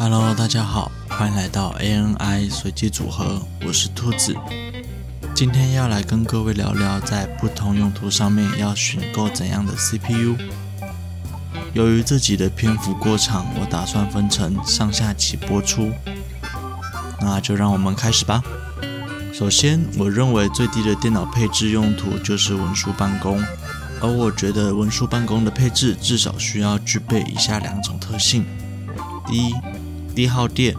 Hello，大家好，欢迎来到 ANI 随机组合，我是兔子。今天要来跟各位聊聊，在不同用途上面要选购怎样的 CPU。由于自己的篇幅过长，我打算分成上下期播出。那就让我们开始吧。首先，我认为最低的电脑配置用途就是文书办公。而我觉得文书办公的配置至少需要具备以下两种特性：第一，低耗电。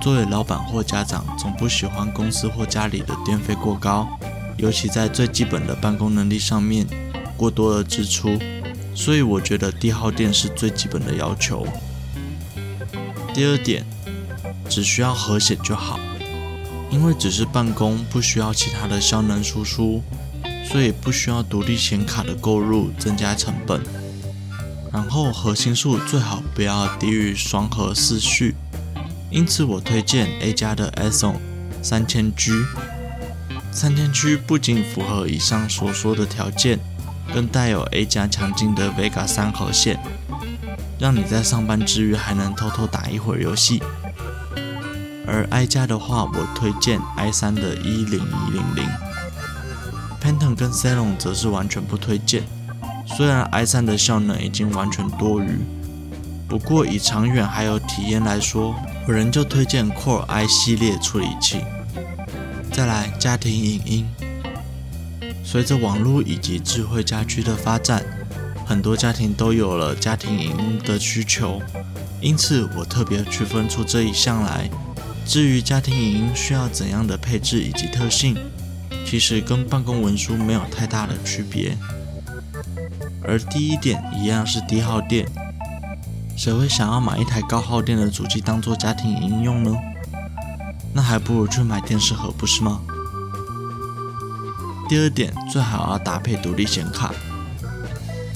作为老板或家长，总不喜欢公司或家里的电费过高，尤其在最基本的办公能力上面过多的支出，所以我觉得低耗电是最基本的要求。第二点，只需要核显就好，因为只是办公，不需要其他的效能输出。所以不需要独立显卡的购入，增加成本。然后核心数最好不要低于双核四序，因此我推荐 A 加的 Atom 三千 G。三千 G 不仅符合以上所说的条件，更带有 A 加强劲的 Vega 三核线，让你在上班之余还能偷偷打一会儿游戏。而 I 加的话，我推荐 i 三的一零一零零。Phantom 跟 Ceylon 则是完全不推荐。虽然 i3 的效能已经完全多余，不过以长远还有体验来说，我仍旧推荐 Core i 系列处理器。再来，家庭影音。随着网络以及智慧家居的发展，很多家庭都有了家庭影音的需求，因此我特别区分出这一项来。至于家庭影音需要怎样的配置以及特性，其实跟办公文书没有太大的区别，而第一点一样是低耗电。谁会想要买一台高耗电的主机当做家庭影音用呢？那还不如去买电视盒，不是吗？第二点，最好要搭配独立显卡。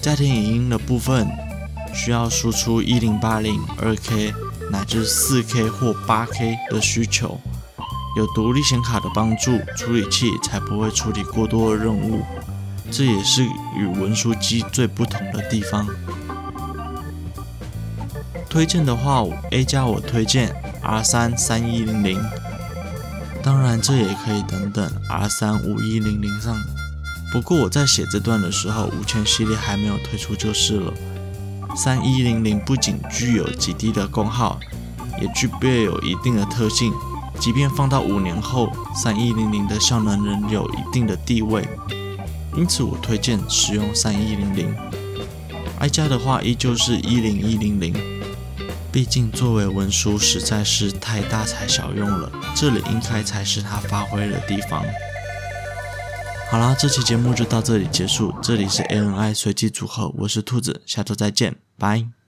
家庭影音的部分需要输出一零八零、二 K 乃至四 K 或八 K 的需求。有独立显卡的帮助，处理器才不会处理过多的任务，这也是与文书机最不同的地方。推荐的话，A 加我推荐 R 三三一零零，当然这也可以等等 R 三五一零零上。不过我在写这段的时候，五千系列还没有推出就是了。三一零零不仅具有极低的功耗，也具备有一定的特性。即便放到五年后，三一零零的效能仍有一定的地位，因此我推荐使用三一零零。I 加的话，依旧是一零一零零，毕竟作为文书实在是太大材小用了，这里应该才是他发挥的地方。好啦，这期节目就到这里结束，这里是 ANI 随机组合，我是兔子，下周再见，拜。